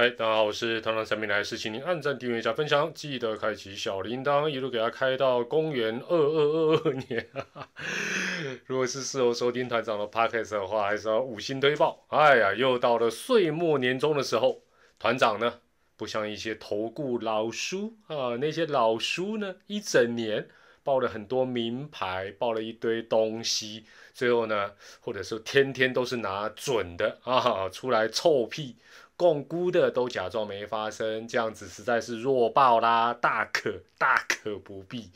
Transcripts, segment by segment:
嗨，大家好，我是团长陈明来，是请您按赞、订阅、加分享，记得开启小铃铛，一路给他开到公元二二二二年。如果是事后收听团长的 podcast 的话，还是要五星推爆。哎呀，又到了岁末年终的时候，团长呢，不像一些投顾老叔啊，那些老叔呢，一整年报了很多名牌，报了一堆东西，最后呢，或者说天天都是拿准的啊出来臭屁。共估的都假装没发生，这样子实在是弱爆啦，大可大可不必。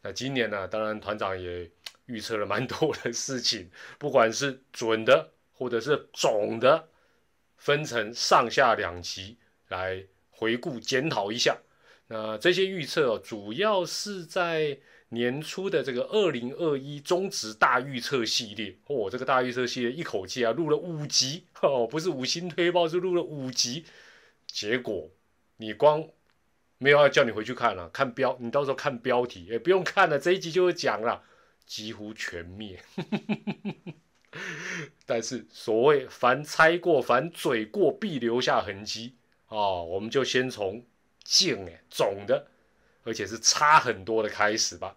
那今年呢，当然团长也预测了蛮多的事情，不管是准的或者是总的，分成上下两集来回顾检讨一下。那这些预测主要是在。年初的这个二零二一中职大预测系列，哦，这个大预测系列一口气啊录了五集，哦，不是五星推报，是录了五集。结果你光没有要叫你回去看了，看标，你到时候看标题，也不用看了，这一集就会讲了，几乎全灭。但是所谓凡猜过，凡嘴过，必留下痕迹哦，我们就先从近哎总的。而且是差很多的开始吧。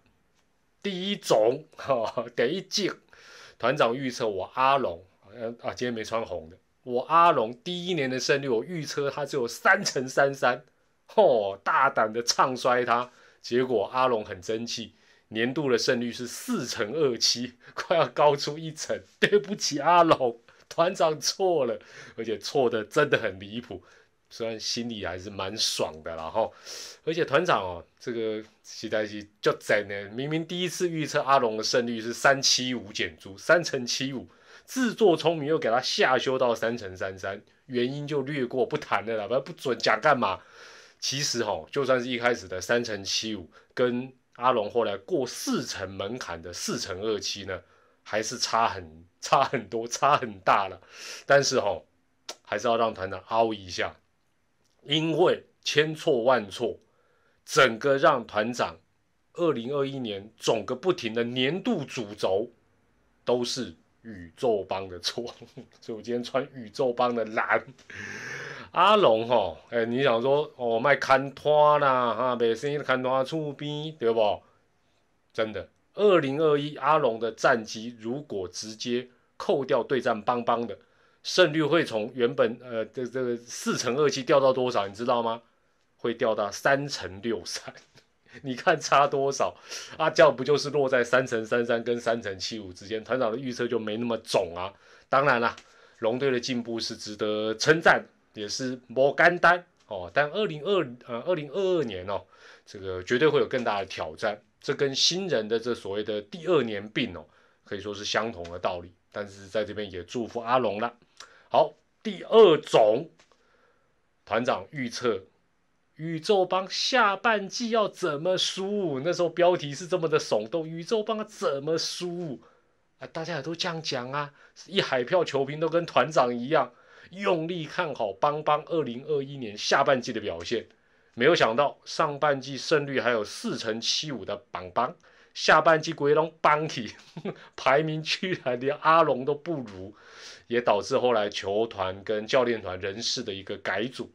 第一种，哈，第一季，团长预测我阿龙，啊，今天没穿红的，我阿龙第一年的胜率，我预测他只有三乘三三，嚯，大胆的唱衰他，结果阿龙很争气，年度的胜率是四乘二七，快要高出一层，对不起阿龙，团长错了，而且错的真的很离谱。虽然心里还是蛮爽的，然后，而且团长哦，这个期待期就真呢。明明第一次预测阿龙的胜率是三七五减租三乘七五，自作聪明又给他下修到三乘三三，原因就略过不谈了啦，不不准讲干嘛？其实哈，就算是一开始的三乘七五，跟阿龙后来过四层门槛的四乘二七呢，还是差很差很多，差很大了。但是哈，还是要让团长凹一下。因为千错万错，整个让团长二零二一年总个不停的年度主轴都是宇宙帮的错，所以我今天穿宇宙帮的蓝。阿龙哈，哎，你想说哦卖看拖啦哈，卖生意看拖出边对不？真的，二零二一阿龙的战绩如果直接扣掉对战邦邦的。胜率会从原本呃这这个四乘二七掉到多少？你知道吗？会掉到三乘六三，你看差多少？阿教不就是落在三乘三三跟三乘七五之间？团长的预测就没那么肿啊。当然啦，龙队的进步是值得称赞，也是莫干单哦。但二零二呃二零二二年哦，这个绝对会有更大的挑战。这跟新人的这所谓的第二年病哦，可以说是相同的道理。但是在这边也祝福阿龙了。好，第二种团长预测宇宙帮下半季要怎么输？那时候标题是这么的耸动，宇宙帮怎么输？啊，大家也都这样讲啊，一海票球评都跟团长一样，用力看好邦邦二零二一年下半季的表现。没有想到上半季胜率还有四成七五的邦邦，下半季鬼龙邦体 排名居然连阿龙都不如。也导致后来球团跟教练团人事的一个改组。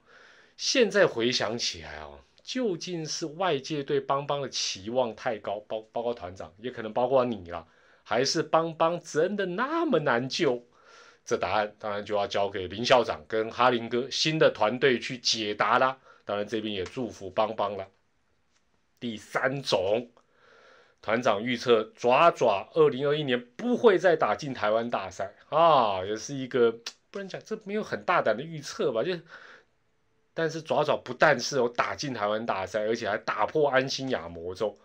现在回想起来啊，究竟是外界对邦邦的期望太高，包包括团长，也可能包括你了，还是邦邦真的那么难救？这答案当然就要交给林校长跟哈林哥新的团队去解答啦。当然这边也祝福邦邦了。第三种。团长预测爪爪二零二一年不会再打进台湾大赛啊，也是一个不能讲这没有很大胆的预测吧？就但是爪爪不但是有打进台湾大赛，而且还打破安心亚魔咒。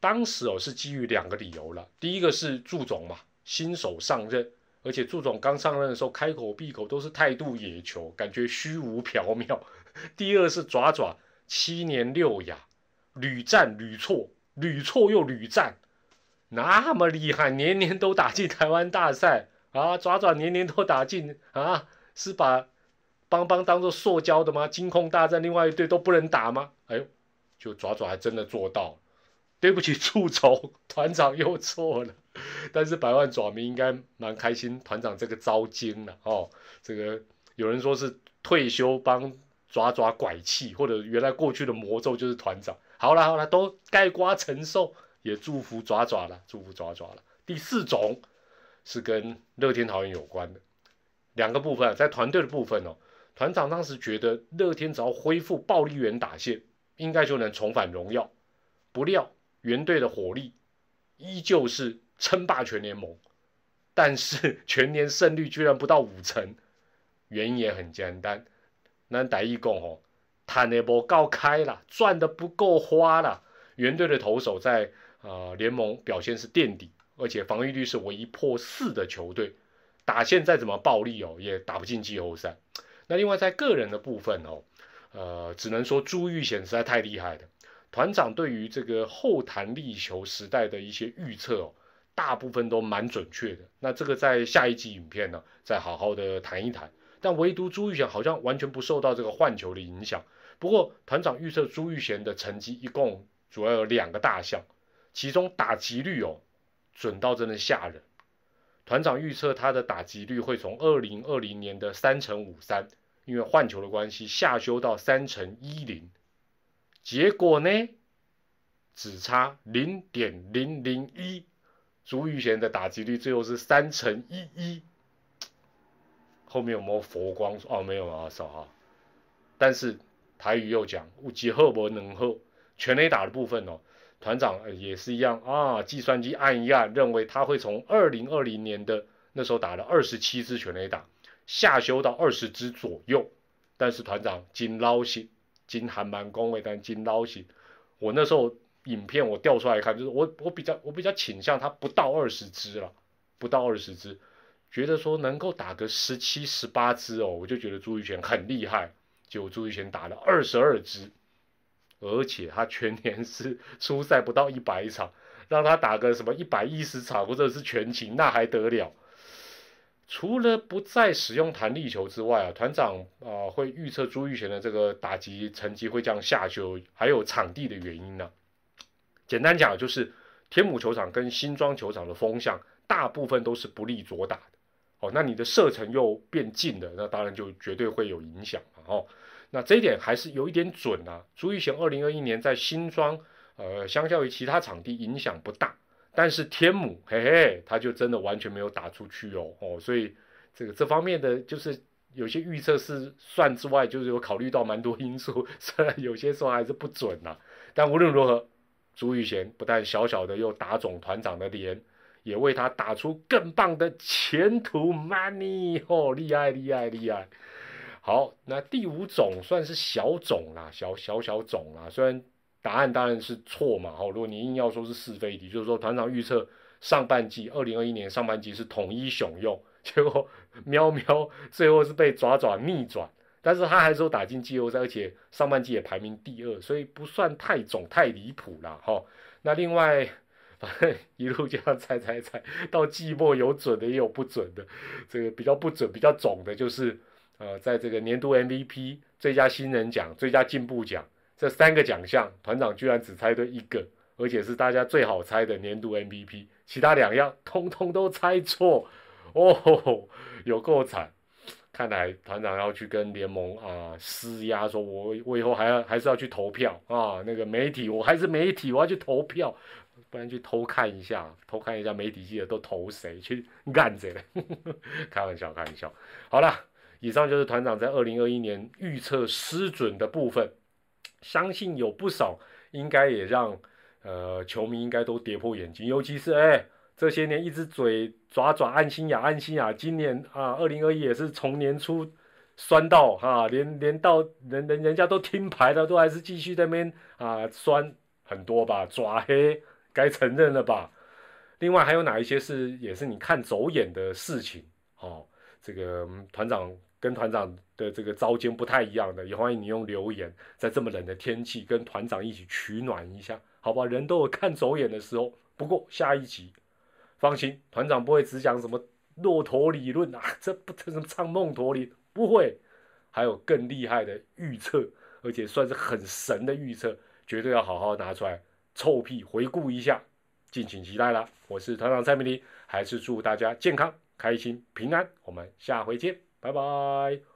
当时哦是基于两个理由了，第一个是祝总嘛新手上任，而且祝总刚上任的时候开口闭口都是态度野球，感觉虚无缥缈。第二是爪爪七年六亚屡战屡挫。屡挫又屡战，那么厉害，年年都打进台湾大赛啊！爪爪年年都打进啊，是把邦邦当做塑胶的吗？金控大战另外一队都不能打吗？哎呦，就爪爪还真的做到。对不起，触手 团长又错了，但是百万爪迷应该蛮开心，团长这个招精了哦。这个有人说是退休帮抓抓拐气，或者原来过去的魔咒就是团长。好了好了，都盖瓜承受，也祝福爪爪了，祝福爪爪了。第四种是跟乐天桃园有关的两个部分，在团队的部分哦，团长当时觉得乐天只要恢复暴力员打线，应该就能重返荣耀。不料原队的火力依旧是称霸全联盟，但是全年胜率居然不到五成，原因也很简单，那打一共哦。谈的不够开了，赚的不够花了。原队的投手在呃联盟表现是垫底，而且防御率是唯一破四的球队。打线再怎么暴力哦，也打不进季后赛。那另外在个人的部分哦，呃，只能说朱玉贤实在太厉害了。团长对于这个后弹力球时代的一些预测哦，大部分都蛮准确的。那这个在下一集影片呢，再好好的谈一谈。但唯独朱玉贤好像完全不受到这个换球的影响。不过团长预测朱玉贤的成绩一共主要有两个大项，其中打击率哦准到真的吓人。团长预测他的打击率会从二零二零年的三乘五三，因为换球的关系下修到三乘一零，结果呢只差零点零零一，朱玉贤的打击率最后是三乘一一。后面有没有佛光？哦，没有啊，少哈。但是。台语又讲，五级后不能后，全雷打的部分哦，团长也是一样啊，计算机按一按，认为他会从二零二零年的那时候打了二十七支全雷打，下修到二十支左右。但是团长金捞心，金还蛮恭维，但金捞心，我那时候影片我调出来看，就是我我比较我比较倾向他不到二十支了，不到二十支，觉得说能够打个十七十八支哦，我就觉得朱玉泉很厉害。结果朱玉贤打了二十二支，而且他全年是出赛不到一百场，让他打个什么一百一十场或者是全勤，那还得了？除了不再使用弹力球之外啊，团长啊会预测朱玉贤的这个打击成绩会这样下修，还有场地的原因呢？简单讲就是天母球场跟新庄球场的风向大部分都是不利左打的。哦，那你的射程又变近了，那当然就绝对会有影响嘛。哦，那这一点还是有一点准啊。朱玉贤二零二一年在新庄，呃，相较于其他场地影响不大，但是天母，嘿嘿，他就真的完全没有打出去哦。哦，所以这个这方面的就是有些预测是算之外，就是有考虑到蛮多因素，虽然有些时候还是不准呐。但无论如何，朱玉贤不但小小的又打肿团长的脸。也为他打出更棒的前途，money 哦，厉害厉害厉害！好，那第五种算是小种啦，小小小种啦。虽然答案当然是错嘛，哦，如果你硬要说是是非题，就是说团长预测上半季二零二一年上半季是统一雄用，结果喵喵最后是被爪爪逆转，但是他还是说打进季后赛，而且上半季也排名第二，所以不算太种太离谱啦，哈。那另外。反正一路这样猜猜猜，到季末有准的也有不准的。这个比较不准、比较肿的，就是呃，在这个年度 MVP、最佳新人奖、最佳进步奖这三个奖项，团长居然只猜对一个，而且是大家最好猜的年度 MVP，其他两样通通都猜错。哦，有够惨！看来团长要去跟联盟啊施压，说我我以后还要还是要去投票啊。那个媒体，我还是媒体，我要去投票。不然去偷看一下，偷看一下媒体记者都投谁去干谁了？开玩笑，开玩笑。好了，以上就是团长在二零二一年预测失准的部分，相信有不少应该也让呃球迷应该都跌破眼镜，尤其是哎这些年一直嘴爪爪安心雅安心雅，今年啊二零二一也是从年初酸到哈，连连到人人人家都听牌的都还是继续在那边啊酸很多吧，爪黑。该承认了吧？另外还有哪一些是也是你看走眼的事情？哦，这个团长跟团长的这个招间不太一样的，也欢迎你用留言，在这么冷的天气跟团长一起取暖一下，好吧？人都有看走眼的时候。不过下一集放心，团长不会只讲什么骆驼理论啊，这不这什么唱梦驼铃，不会，还有更厉害的预测，而且算是很神的预测，绝对要好好拿出来。臭屁回顾一下，敬请期待啦！我是团长蔡明黎，还是祝大家健康、开心、平安。我们下回见，拜拜。